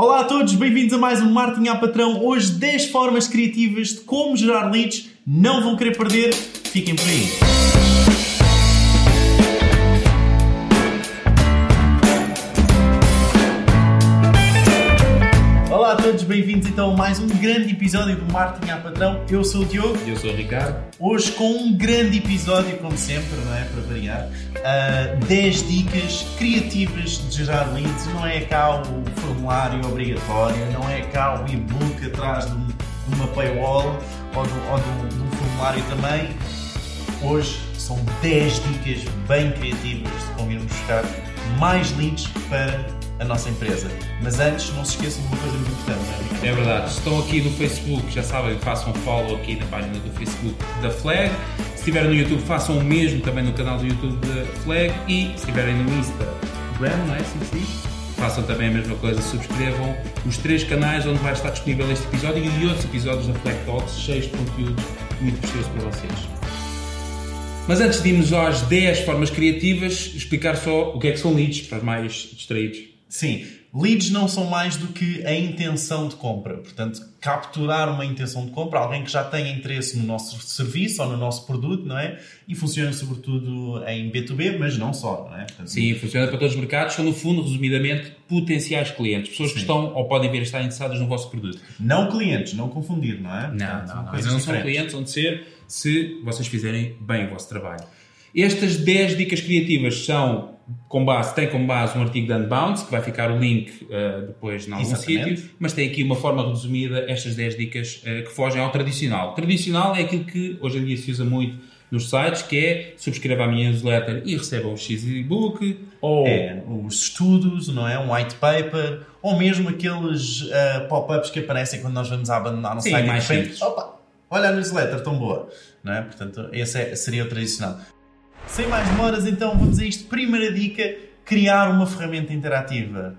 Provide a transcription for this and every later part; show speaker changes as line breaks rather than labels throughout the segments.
Olá a todos, bem-vindos a mais um Marketing à Patrão. Hoje 10 formas criativas de como gerar leads. Não vão querer perder, fiquem por aí. Todos, bem-vindos então a mais um grande episódio do Marketing à Patrão. Eu sou o Diogo.
Eu sou o Ricardo.
Hoje com um grande episódio, como sempre, não é? Para variar. Uh, 10 dicas criativas de gerar leads. Não é cá o formulário obrigatório, não é cá o e-book atrás de, um- de uma paywall ou de, ou de um- de um formulário também. Hoje são 10 dicas bem criativas de como irmos buscar mais leads para a nossa empresa. Mas antes, não se esqueçam de uma coisa muito importante, é?
Verdade, se estão aqui no Facebook, já sabem, façam follow aqui na página do Facebook da Flag. Se estiverem no YouTube, façam o mesmo também no canal do YouTube da Flag. E se estiverem no Instagram, não é assim? Façam também a mesma coisa, subscrevam os três canais onde vai estar disponível este episódio e outros episódios da Flag Talks, cheios de conteúdo muito precioso para vocês. Mas antes de irmos às 10 formas criativas, explicar só o que é que são leads para os mais distraídos.
Sim, leads não são mais do que a intenção de compra. Portanto, capturar uma intenção de compra, alguém que já tenha interesse no nosso serviço ou no nosso produto, não é? E funciona sobretudo em B2B, mas não só, não é? Portanto,
Sim, funciona para todos os mercados. São, no fundo, resumidamente, potenciais clientes. Pessoas que
Sim.
estão ou podem vir a estar interessadas no vosso produto.
Não clientes, não confundir, não é?
Não,
Portanto,
não, não.
coisas
Mas não são clientes, onde ser se vocês fizerem bem o vosso trabalho. Estas 10 dicas criativas são com base, tem como base um artigo da Unbounce, que vai ficar o link eh, depois em algum sítio, mas tem aqui uma forma resumida estas 10 dicas eh, que fogem ao tradicional. Tradicional é aquilo que hoje em dia se usa muito nos sites, que é subscreva a minha newsletter e receba um X e-book, ou
É, os estudos, não é? Um white paper, ou mesmo aqueles ah, pop-ups que aparecem quando nós vamos a abandonar um
Sim,
site
mais
e de repente, opa, olha a newsletter, tão boa, não é? Portanto, esse é- seria o tradicional. Sem mais demoras, então, vamos a isto. Primeira dica, criar uma ferramenta interativa.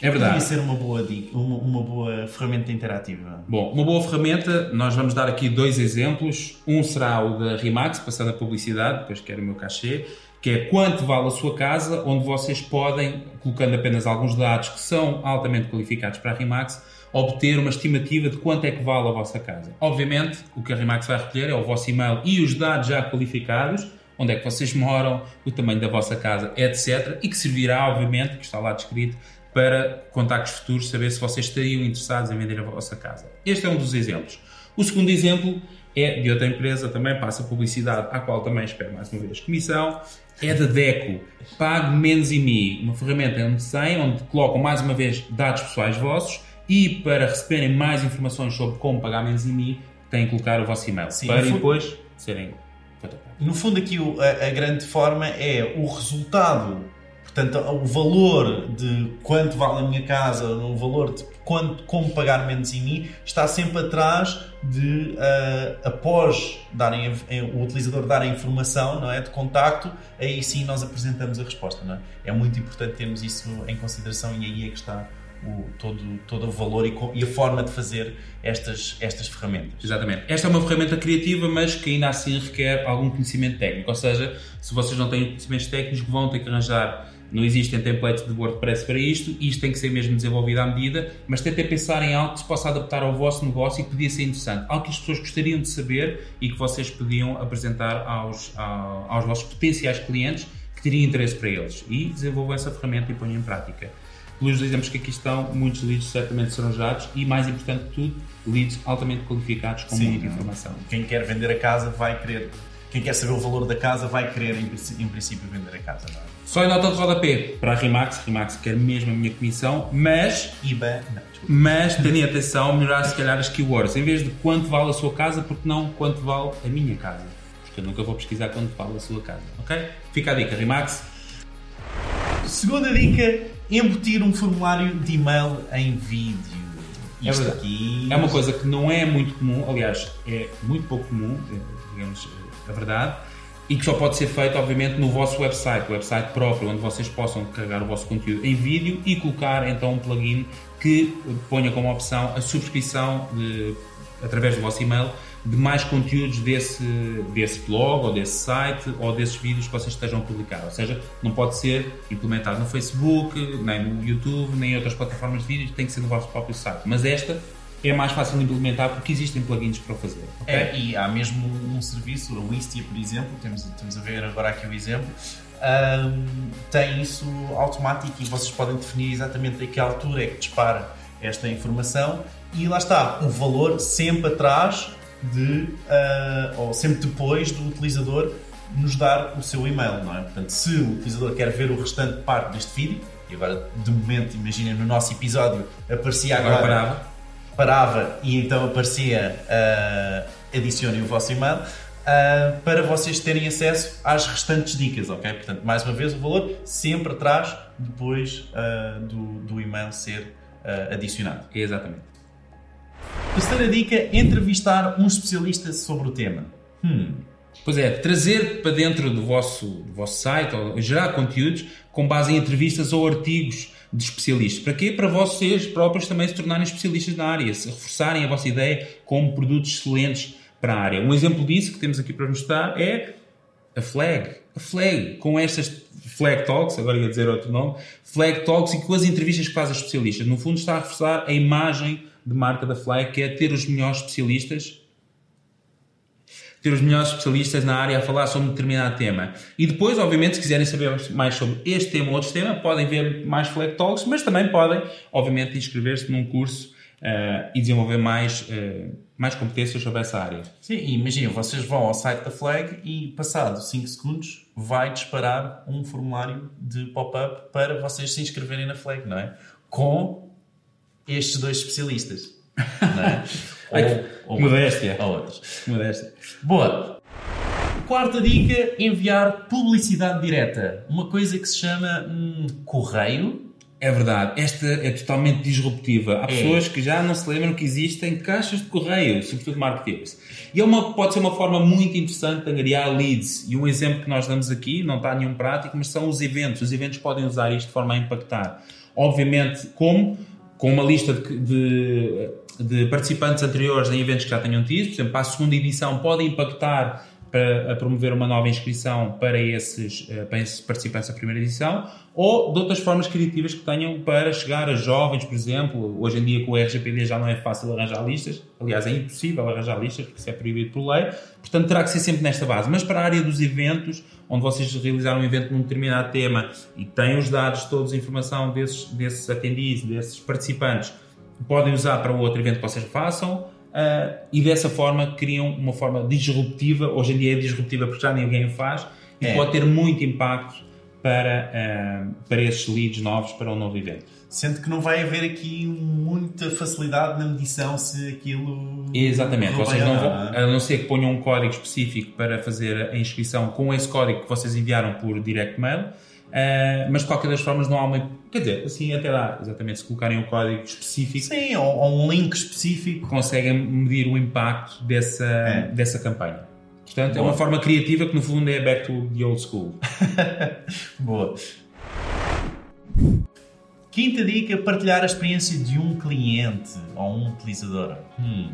é verdade.
Podia ser uma boa, dica, uma, uma boa ferramenta interativa.
Bom, uma boa ferramenta, nós vamos dar aqui dois exemplos. Um será o da Rimax, passando a publicidade, depois quero o meu cachê, que é quanto vale a sua casa, onde vocês podem, colocando apenas alguns dados que são altamente qualificados para a Rimax, obter uma estimativa de quanto é que vale a vossa casa. Obviamente, o que a Rimax vai recolher é o vosso e-mail e os dados já qualificados, onde é que vocês moram, o tamanho da vossa casa, etc. E que servirá, obviamente, que está lá descrito, para contactos futuros saber se vocês estariam interessados em vender a vossa casa. Este é um dos exemplos. O segundo exemplo é de outra empresa, também passa publicidade, à qual também espero mais uma vez comissão, é da Deco. Pague menos mim, uma ferramenta onde tem, onde colocam mais uma vez dados pessoais vossos e para receberem mais informações sobre como pagar menos mim, têm que colocar o vosso e-mail
Sim,
para depois serem.
No fundo, aqui a, a grande forma é o resultado, portanto, o valor de quanto vale a minha casa, o valor de quanto, como pagar menos em mim, está sempre atrás de, ah, após darem, o utilizador dar a informação não é, de contacto, aí sim nós apresentamos a resposta. Não é? é muito importante termos isso em consideração e aí é que está o, todo, todo o valor e, e a forma de fazer estas, estas ferramentas.
Exatamente. Esta é uma ferramenta criativa, mas que ainda assim requer algum conhecimento técnico. Ou seja, se vocês não têm conhecimentos técnicos, vão ter que arranjar. Não existem templates de WordPress para isto, isto tem que ser mesmo desenvolvido à medida, mas tentem pensar em algo que se possa adaptar ao vosso negócio e que podia ser interessante. Algo que as pessoas gostariam de saber e que vocês podiam apresentar aos, ao- aos vossos potenciais clientes que teriam interesse para eles. E desenvolvam essa ferramenta e ponham em prática. Pelos exemplos que aqui estão, muitos leads certamente serão gerados e, mais importante de tudo, leads altamente qualificados com
Sim,
muita informação.
Quem quer vender a casa vai querer. Quem quer saber o valor da casa vai querer, em, em princípio, vender a casa. Não é?
Só em nota de rodapé para a Rimax, Rimax quer mesmo a minha comissão, mas,
IBA. Não, desculpa.
mas tenham atenção melhorar se calhar as keywords. Em vez de quanto vale a sua casa, porque não quanto vale a minha casa. Porque eu nunca vou pesquisar quanto vale a sua casa, ok? Fica a dica, Rimax.
Segunda dica: embutir um formulário de e-mail em vídeo.
É
Isto
verdade.
aqui.
É uma coisa que não é muito comum, aliás, é muito pouco comum, é, digamos, é a verdade, e que só pode ser feito, obviamente, no vosso website, o website próprio, onde vocês possam carregar o vosso conteúdo em vídeo e colocar então um plugin que ponha como opção a subscrição de, através do vosso e-mail de mais conteúdos desse, desse blog ou desse site ou desses vídeos que vocês estejam a publicar. Ou seja, não pode ser implementado no Facebook, nem no YouTube, nem em outras plataformas de vídeos, tem que ser no vosso próprio site. Mas esta é mais fácil de implementar porque existem plugins para fazer. Okay?
É, e há mesmo um serviço, o Wistia, por exemplo, temos, temos a ver agora aqui o exemplo, um, tem isso automático e vocês podem definir exatamente a que altura é que dispara esta informação e lá está, o valor sempre atrás de, uh, ou sempre depois do utilizador nos dar o seu e-mail, não é? Portanto, se o utilizador quer ver o restante parte deste vídeo, e agora de momento, imaginem no nosso episódio, aparecia agora, agora
parava.
parava e então aparecia uh, adicionem o vosso e-mail. Uh, para vocês terem acesso às restantes dicas, ok? Portanto, mais uma vez, o valor sempre atrás depois uh, do, do e-mail ser uh, adicionado.
Exatamente.
Terceira dica: entrevistar um especialista sobre o tema.
Hum. Pois é, trazer para dentro do vosso, do vosso site ou gerar conteúdos com base em entrevistas ou artigos de especialistas. Para quê? Para vocês próprios também se tornarem especialistas na área, se reforçarem a vossa ideia como produtos excelentes para a área. Um exemplo disso que temos aqui para mostrar é a Flag. A Flag, com estas Flag Talks, agora ia dizer outro nome, Flag Talks e com as entrevistas que faz a especialistas. No fundo está a reforçar a imagem de marca da Flag, que é ter os melhores especialistas ter os melhores especialistas na área a falar sobre um determinado tema. E depois, obviamente, se quiserem saber mais sobre este tema ou outro tema, podem ver mais Flag Talks, mas também podem, obviamente, inscrever-se num curso uh, e desenvolver mais, uh, mais competências sobre essa área.
Sim, imagina, vocês vão ao site da Flag e, passado 5 segundos, vai disparar um formulário de pop-up para vocês se inscreverem na Flag, não é? Com estes dois especialistas. Não é?
ou, ou, modéstia.
Ou outros.
Modéstia.
Boa. Quarta dica: enviar publicidade direta. Uma coisa que se chama hum, correio
é verdade, esta é totalmente disruptiva. Há é. pessoas que já não se lembram que existem caixas de correio, sobretudo marketeers. E é uma, pode ser uma forma muito interessante de angariar leads. E um exemplo que nós damos aqui, não está nenhum prático, mas são os eventos. Os eventos podem usar isto de forma a impactar. Obviamente, como? Com uma lista de, de, de participantes anteriores em eventos que já tenham tido. Por exemplo, para a segunda edição, podem impactar para promover uma nova inscrição para esses, eh, para participantes da primeira edição, ou de outras formas criativas que tenham para chegar a jovens, por exemplo. Hoje em dia, com o RGPD, já não é fácil arranjar listas, aliás, é impossível arranjar listas, porque isso é proibido por lei, portanto, terá que ser sempre nesta base. Mas para a área dos eventos, onde vocês realizaram um evento num determinado tema e têm os dados todos, a informação desses, desses atendidos, desses participantes, podem usar para o outro evento que vocês façam uh, e dessa forma criam uma forma disruptiva. Hoje em dia é disruptiva porque já ninguém o faz e é. pode ter muito impacto para, uh, para esses leads novos para um novo evento.
Sendo que não vai haver aqui muita facilidade na medição se aquilo.
Exatamente, vocês não vão, a não ser que ponham um código específico para fazer a inscrição com esse código que vocês enviaram por direct mail Uh, mas de qualquer das formas não há uma. Quer dizer, assim até dá, exatamente, se colocarem um código específico.
Sim, ou, ou um link específico.
Conseguem medir o impacto dessa, é. dessa campanha. Portanto, Boa. é uma forma criativa que no fundo é back to the old school.
Boa. Quinta dica: partilhar a experiência de um cliente ou um utilizador. Hum.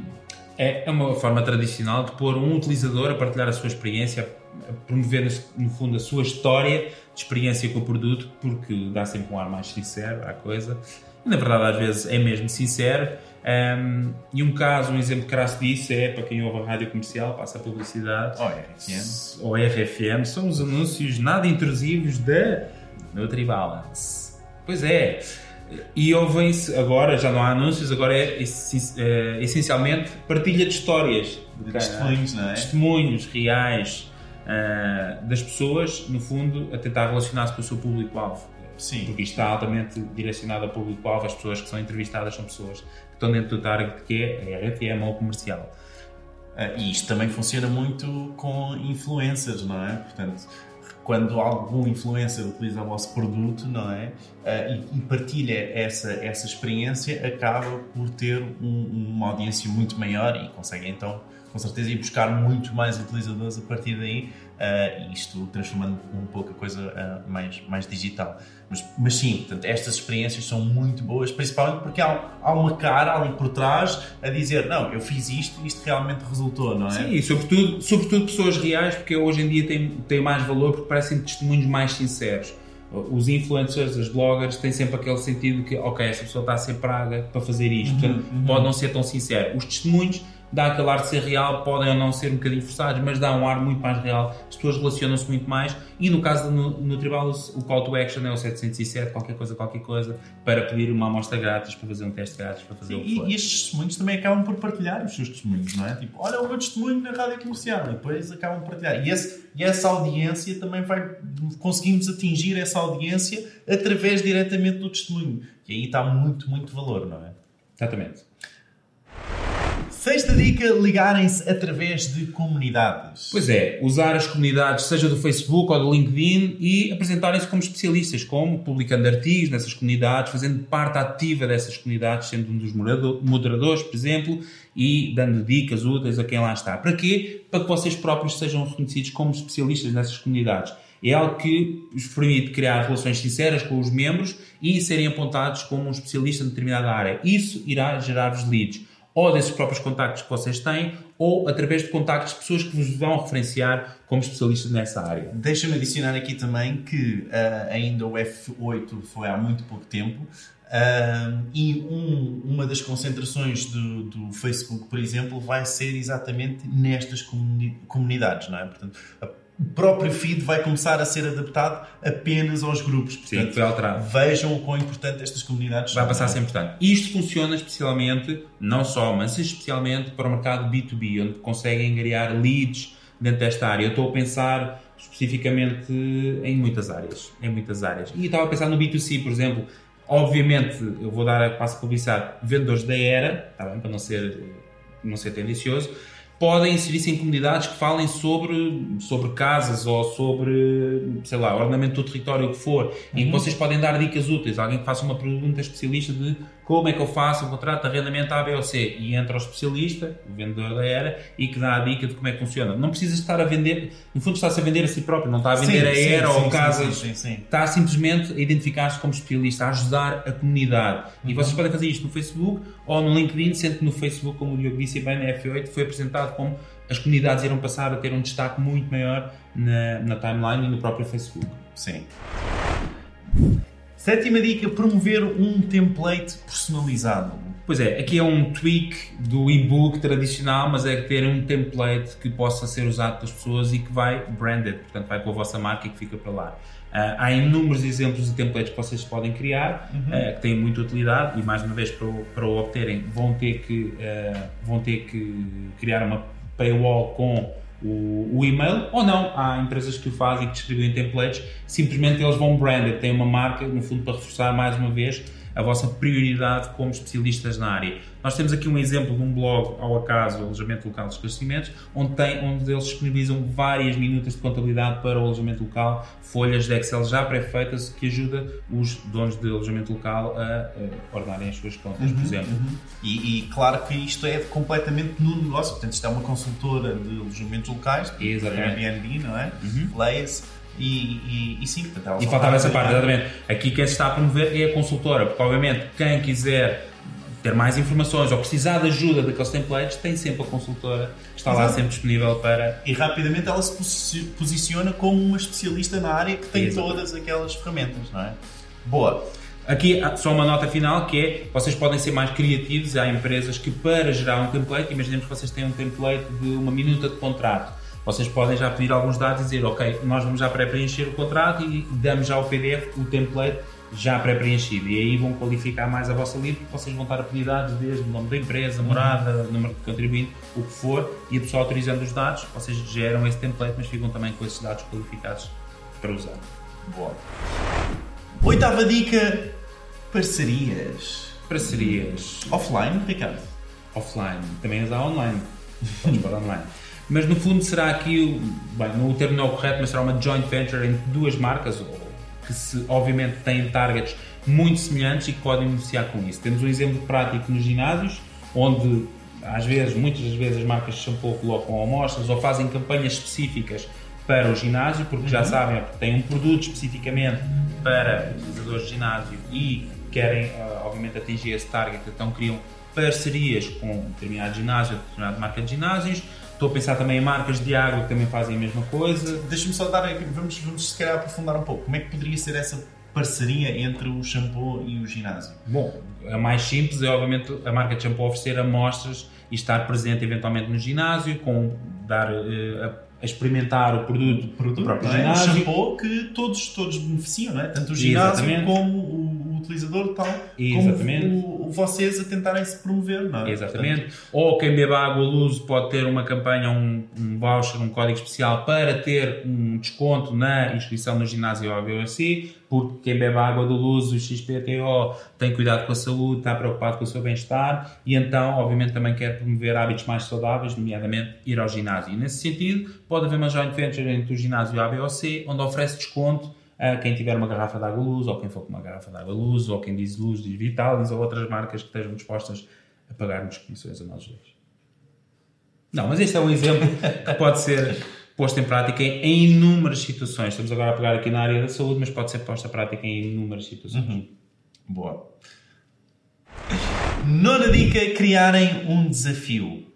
É, é uma forma tradicional de pôr um utilizador a partilhar a sua experiência, a promover no fundo a sua história experiência com o produto, porque dá sempre um ar mais sincero à coisa. E, na verdade, às vezes é mesmo sincero. Um, e um caso, um exemplo crasso disso é para quem ouve a rádio comercial, passa a publicidade.
Ou RFM.
Ou RFM, são os anúncios nada intrusivos da NutriBalance. Pois é. E ouvem-se, agora já não há anúncios, agora é, é essencialmente partilha de histórias.
De testemunhos, não é?
Testemunhos reais uh, das pessoas, no fundo, a tentar relacionar-se com o seu público-alvo.
Sim.
Porque isto está altamente direcionado ao público-alvo, as pessoas que são entrevistadas são pessoas que estão dentro do target que é a RFM ou comercial.
Uh, e isto também funciona muito com influencers, não é? Portanto, quando algum influencer utiliza o vosso produto, não é? Uh, e, e, partilha essa, essa experiência, acaba por ter um, uma audiência muito maior e consegue então, com certeza, ir buscar muito mais utilizadores a partir daí uh, e isto transformando um pouco a coisa uh, mais, mais digital. Mas, mas sim, portanto, estas experiências são muito boas, principalmente porque há, há uma cara ali por trás a dizer: não, eu fiz isto e isto realmente resultou, não é?
Sim, e sobretudo, sobretudo pessoas reais, porque hoje em dia tem, tem mais valor porque parecem testemunhos mais sinceros os influencers, os bloggers têm sempre aquele sentido que, ok, esta pessoa está a ser praga para fazer isto, uhum, portanto, uhum. pode não ser tão sincero. Os testemunhos dá aquele ar de ser real, podem ou não ser um bocadinho forçados, mas dá um ar muito mais real, as pessoas relacionam-se muito mais e no caso no, no tribal o call to action é o 707, qualquer coisa, qualquer coisa, para pedir uma amostra grátis, para fazer um teste grátis, para fazer
Sim,
o que for.
E, estes testemunhos também acabam por partilhar os seus testemunhos, não é? Tipo, olha o meu testemunho na rádio comercial e depois acabam por partilhar. E, esse, e essa audiência também vai, conseguimos atingir essa audiência através diretamente do testemunho. E aí está muito, muito valor, não é?
Exatamente.
Sexta dica: ligarem-se através de comunidades.
Pois é, usar as comunidades, seja do Facebook ou do LinkedIn, e apresentarem-se como especialistas, como publicando artigos nessas comunidades, fazendo parte ativa dessas comunidades, sendo um dos moderadores, por exemplo, e dando dicas úteis a quem lá está. Para quê? Para que vocês próprios sejam reconhecidos como especialistas nessas comunidades. É algo que vos permite criar relações sinceras com os membros e serem apontados como um especialista em determinada área. Isso irá gerar-vos leads ou desses próprios contactos que vocês têm, ou através de contactos de pessoas que vos vão referenciar como especialistas nessa área.
Deixa-me adicionar aqui também que uh, ainda o F8 foi há muito pouco tempo uh, e um, uma das concentrações do, do, Facebook, por exemplo, vai ser exatamente nestas comuni comunidades, não é? Portanto, a o próprio feed vai começar a ser adaptado apenas aos grupos.
Portanto, Sim.
Vejam o quão importante estas comunidades
vai passar a ser importante. Isto funciona especialmente, não só, mas especialmente para o mercado B2B, onde conseguem angariar leads dentro desta área. Eu estou a pensar especificamente em muitas áreas. Em muitas áreas. E estava a pensar no B2C, por exemplo. Obviamente, eu vou dar a passo publicidade vendedores da era, está bem, para não ser, não ser tendencioso podem inserir-se em comunidades que falem sobre, sobre casas ou sobre, sei lá, ornamento do território, que for, uhum. em que vocês podem dar dicas úteis. Alguém que faça uma pergunta especialista de como é que eu faço um contrato de arrendamento A, B ou C. E entra o especialista, o vendedor da era, e que dá a dica de como é que funciona. Não precisa estar a vender, no fundo está-se a vender a si próprio, não está a vender sim, a sim, era sim, ou casas. Está simplesmente a identificar-se como especialista, a ajudar a comunidade. Uhum. E vocês podem fazer isto no Facebook ou no LinkedIn, sendo que no Facebook, como o Diogo disse bem, na F8 foi apresentado como as comunidades irão passar a ter um destaque muito maior na, na timeline e no próprio Facebook.
Sim. Sétima dica: promover um template personalizado.
Pois é, aqui é um tweak do e-book tradicional, mas é ter um template que possa ser usado pelas pessoas e que vai branded, portanto vai com a vossa marca e que fica para lá. Uh, há inúmeros exemplos de templates que vocês podem criar, uhum. uh, que têm muita utilidade e mais uma vez para o, para o obterem vão ter, que, uh, vão ter que criar uma paywall com o, o, e-mail, ou não, há empresas que o fazem, que distribuem templates, simplesmente eles vão branded, têm uma marca, no fundo, para reforçar mais uma vez a vossa prioridade como especialistas na área. Nós temos aqui um exemplo de um blog ao acaso, alojamento local de esclarecimentos, onde, tem, onde eles disponibilizam várias minutas de contabilidade para o alojamento local, folhas de Excel já pré-feitas que ajuda os donos de alojamento local a, a ordenarem as suas contas, uhum, por exemplo. Uhum.
E, e, claro que isto é completamente no negócio, portanto isto é uma consultora de alojamentos locais, Airbnb, não é? Uhum. Leia-se e, e, e sim, portanto,
E faltava essa parte, exatamente. Aqui quem se está a promover é a consultora, porque obviamente quem quiser ter mais informações ou precisar de ajuda daqueles templates, tem sempre a consultora que está Exato. lá sempre disponível para.
E rapidamente ela se posiciona como uma especialista na área que tem Exato. todas aquelas ferramentas, não é? Boa.
Aqui só uma nota final que é, vocês podem ser mais criativos, há empresas que para gerar um template, imaginemos que vocês têm um template de uma minuta de contrato, vocês podem já pedir alguns dados e dizer, ok, nós vamos já pré-preencher o contrato e damos já o PDF, o template já pré-preenchido. E aí vão qualificar mais a vossa lead, porque vocês vão estar a pedir dados desde o nome da empresa, morada, uhum. número de contribuinte, o que for, e a pessoa autorizando os dados, vocês geram esse template, mas ficam também com esses dados qualificados para usar.
Boa. Oitava dica: parcerias.
Parcerias.
Offline, Ricardo?
Offline. Também usar online. Podes para online. Mas no fundo será aqui, bem, o termo não é o correto, mas será uma joint venture entre duas marcas, que se, obviamente têm targets muito semelhantes e que podem beneficiar com isso. Temos um exemplo prático nos ginásios, onde às vezes, muitas das vezes as marcas de shampoo colocam amostras ou fazem campanhas específicas para o ginásio, porque já sabem, tem um produto especificamente para utilizadores de ginásio e querem, uh, obviamente, atingir esse target, então criam parcerias com determinado ginásio, determinada marca de ginásios. Estou a pensar também em marcas de água que também fazem a mesma coisa.
Deixa-me só dar, vamos, vamos se calhar aprofundar um pouco. Como é que poderia ser essa parceria entre o shampoo e o ginásio?
Bom, a mais simples é obviamente a marca de shampoo oferecer amostras e estar presente eventualmente no ginásio, com dar uh, a experimentar o produto, o produto do próprio é? ginásio.
Um shampoo que todos, todos beneficiam, não é? Tanto o ginásio Exatamente. como o, o utilizador tal, Exatamente. como o, vocês a tentarem se promover, não é?
Exatamente. Portanto, Ou quem bebe água luz pode ter uma campanha, um, um voucher, um código especial para ter um desconto na inscrição no ginásio ou ABOC, porque quem bebe água do luz, o XPTO, tem cuidado com a saúde, está preocupado com o seu bem-estar e então, obviamente, também quer promover hábitos mais saudáveis, nomeadamente ir ao ginásio. E nesse sentido, pode haver uma joint venture entre o ginásio e a ABOC, onde oferece desconto quem tiver uma garrafa de água luz, ou quem for com uma garrafa de água luz, ou quem diz luz, diz Vitalis, ou outras marcas que estejam dispostas a pagar-nos comissões a nós dois. Não, mas este é um exemplo que pode ser posto em prática em inúmeras situações. Estamos agora a pegar aqui na área da saúde, mas pode ser posto em prática em inúmeras situações. Uhum.
Boa. Nona dica: criarem um desafio.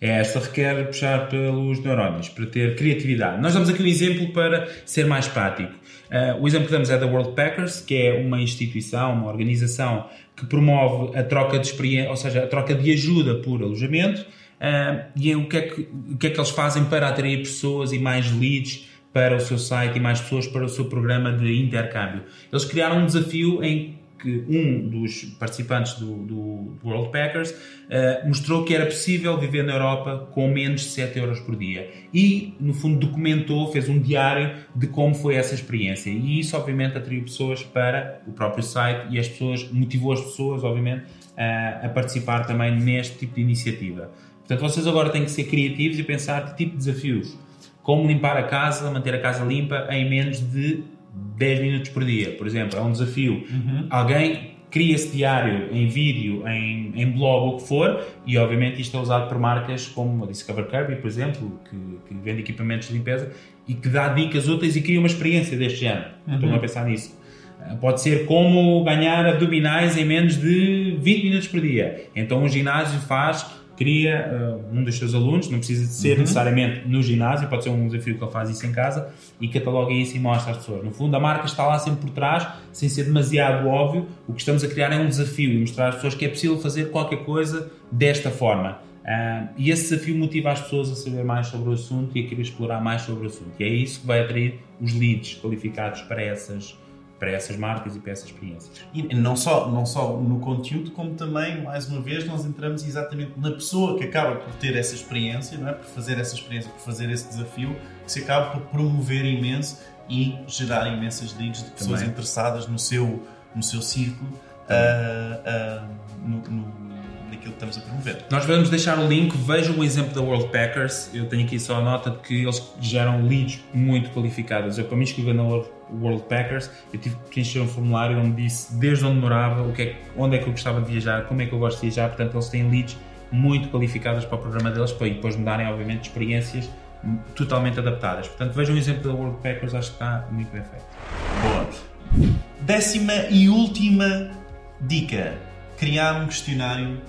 É esta requer puxar pelos neurónios, para ter criatividade. Nós damos aqui um exemplo para ser mais prático. Uh, o exemplo que damos é da World Packers, que é uma instituição, uma organização que promove a troca de experiência, ou seja, a troca de ajuda por alojamento. Uh, e é o que, é que, o que é que eles fazem para atrair pessoas e mais leads para o seu site e mais pessoas para o seu programa de intercâmbio. Eles criaram um desafio em que um dos participantes do, do World Packers uh, mostrou que era possível viver na Europa com menos de 7 euros por dia. E, no fundo, documentou, fez um diário de como foi essa experiência. E isso, obviamente, atraiu pessoas para o próprio site e as pessoas, motivou as pessoas, obviamente, uh, a participar também neste tipo de iniciativa. Portanto, vocês agora têm que ser criativos e pensar que tipo de desafios. Como limpar a casa, manter a casa limpa em menos de 10 minutos por dia, por exemplo, é um desafio. Uhum. Alguém cria esse diário em vídeo, em, em blog, o que for, e obviamente isto é usado por marcas como a Discover Kirby, por exemplo, que, que vende equipamentos de limpeza e que dá dicas úteis e cria uma experiência deste género. Uhum. Estou a pensar nisso. Ah, pode ser como ganhar abdominais em menos de 20 minutos por dia. Então um ginásio faz cria uh, um dos seus alunos, não precisa de ser uhum. necessariamente no ginásio, pode ser um desafio que ele faz isso em casa e cataloga isso e mostra às pessoas. No fundo, a marca está lá sempre por trás, sem ser demasiado óbvio. O que estamos a criar é um desafio e mostrar às pessoas que é possível fazer qualquer coisa desta forma. Uh, e esse desafio motiva as pessoas a saber mais sobre o assunto e a querer explorar mais sobre o assunto. E é isso que vai atrair os leads qualificados para essas para essas marcas e para essas experiências.
E não só, não só no conteúdo, como também, mais uma vez, nós entramos exatamente na pessoa que acaba por ter essa experiência, não é? por fazer essa experiência, por fazer esse desafio, que se acaba por promover imenso e gerar imensas leads de pessoas também. interessadas no seu, no seu círculo, uh, uh, no, no naquilo que estamos a promover.
Nós vamos deixar o link, vejam o exemplo da World Packers. Eu tenho aqui só a nota de que eles geram leads muito qualificadas. Eu, para me inscrever na World Packers, eu tive que preencher um formulário onde disse desde onde morava, o que é, onde é que eu gostava de viajar, como é que eu gosto de viajar. Portanto, eles têm leads muito qualificadas para o programa deles, para depois me darem, obviamente, experiências totalmente adaptadas. Portanto, vejam o exemplo da World Packers, acho que está muito bem feito.
Boa. Décima e última dica: criar um questionário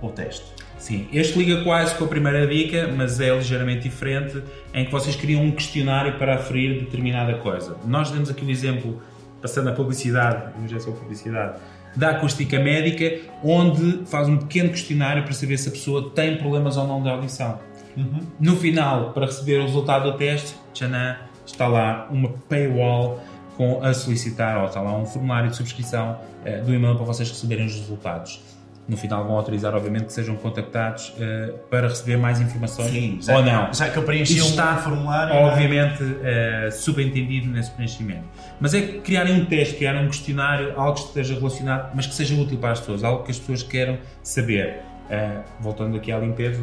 ou teste.
Sim, este liga quase com a primeira dica, mas é ligeiramente diferente, em que vocês criam um questionário para aferir determinada coisa. Nós demos aqui um exemplo, passando a publicidade, já publicidade, da acústica médica, onde faz um pequeno questionário para saber se a pessoa tem problemas ou não de audição. Uhum. No final, para receber o resultado do teste, tchanã, está lá uma paywall com a solicitar, ou está lá um formulário de subscrição uh, do e-mail para vocês receberem os resultados no final vão autorizar, obviamente, que sejam contactados uh, para receber mais informações Sim, ou não.
Já que eu preenchi um está, formulário.
É? Obviamente, uh, subentendido nesse preenchimento. Mas é criarem um teste, criarem um questionário, algo que esteja relacionado, mas que seja útil para as pessoas, algo que as pessoas queiram saber. Uh, voltando aqui à limpeza,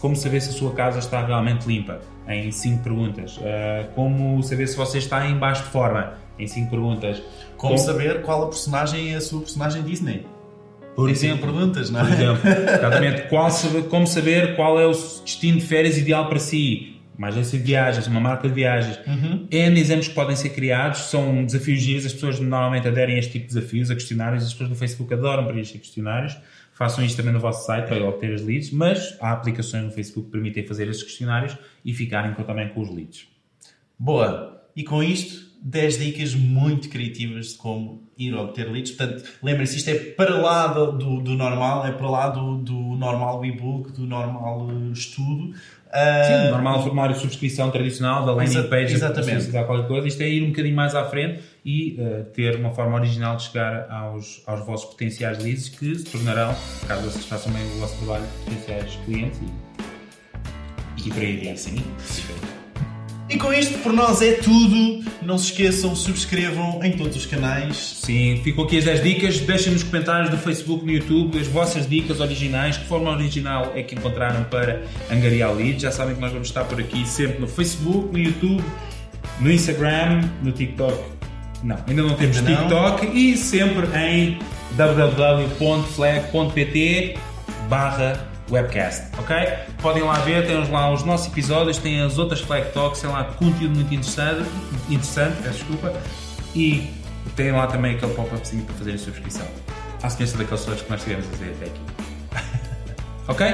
como saber se a sua casa está realmente limpa, em 5 perguntas. Como saber se você está em baixo de forma, em 5 perguntas.
Como, como, saber qual a personagem é a sua personagem Disney.
Por exemplo, perguntas, não é? Por exemplo, exatamente. Qual, como saber qual é o destino de férias ideal para si? uma agência de viagens, uma marca de viagens.
Uhum.
N exemplos que podem ser criados, são desafios giros, as pessoas normalmente aderem a este tipo de desafios, a questionários, as pessoas no Facebook adoram preencher questionários. Façam isto também no vosso site para obter as leads, mas há aplicações no Facebook que permitem fazer esses questionários e ficarem também com os leads.
Boa! E com isto, 10 dicas muito criativas de como ir obter leads. Portanto, lembrem-se, isto é para lá do, do, do normal, é para lá do, do normal e-book, do normal eh, estudo. Ah,
Sim, normal formulário de subscrição tradicional da landing
Exa-
page,
exatamente.
dar qualquer coisa. Isto é ir um bocadinho mais à frente e eh, ter uma forma original de chegar aos, aos vossos potenciais leads que se tornarão, caso vocês façam bem o vosso trabalho, potenciais clientes e, e por aí adiante.
Sim. E com isto, por nós é tudo. Não se esqueçam, subscrevam em todos os canais.
Sim, ficam aqui as 10 dicas. Deixem nos comentários do Facebook, no YouTube, as vossas dicas originais. Que forma original é que encontraram para angariar leads? Já sabem que nós vamos estar por aqui sempre no Facebook, no YouTube, no Instagram, no TikTok. Não, ainda não temos
Ainda não.
TikTok e sempre em www.flag.pt barra webcast, ok? Podem lá ver, temos lá os nossos episódios, tem as outras Flag Talks, tem lá conteúdo muito interessante, interessante, peço desculpa, e tem lá também aquele pop-upzinho para fazer a subscrição. À semelhança daqueles outros que nós tivemos a fazer até aqui. ok?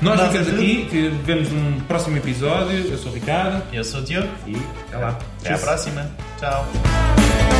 Nós
Nós
ficamos aqui, vemos um próximo episódio. Eu sou o Ricardo
Eu sou o Diogo.
e até lá.
Até à
Tchau.
próxima. Tchau.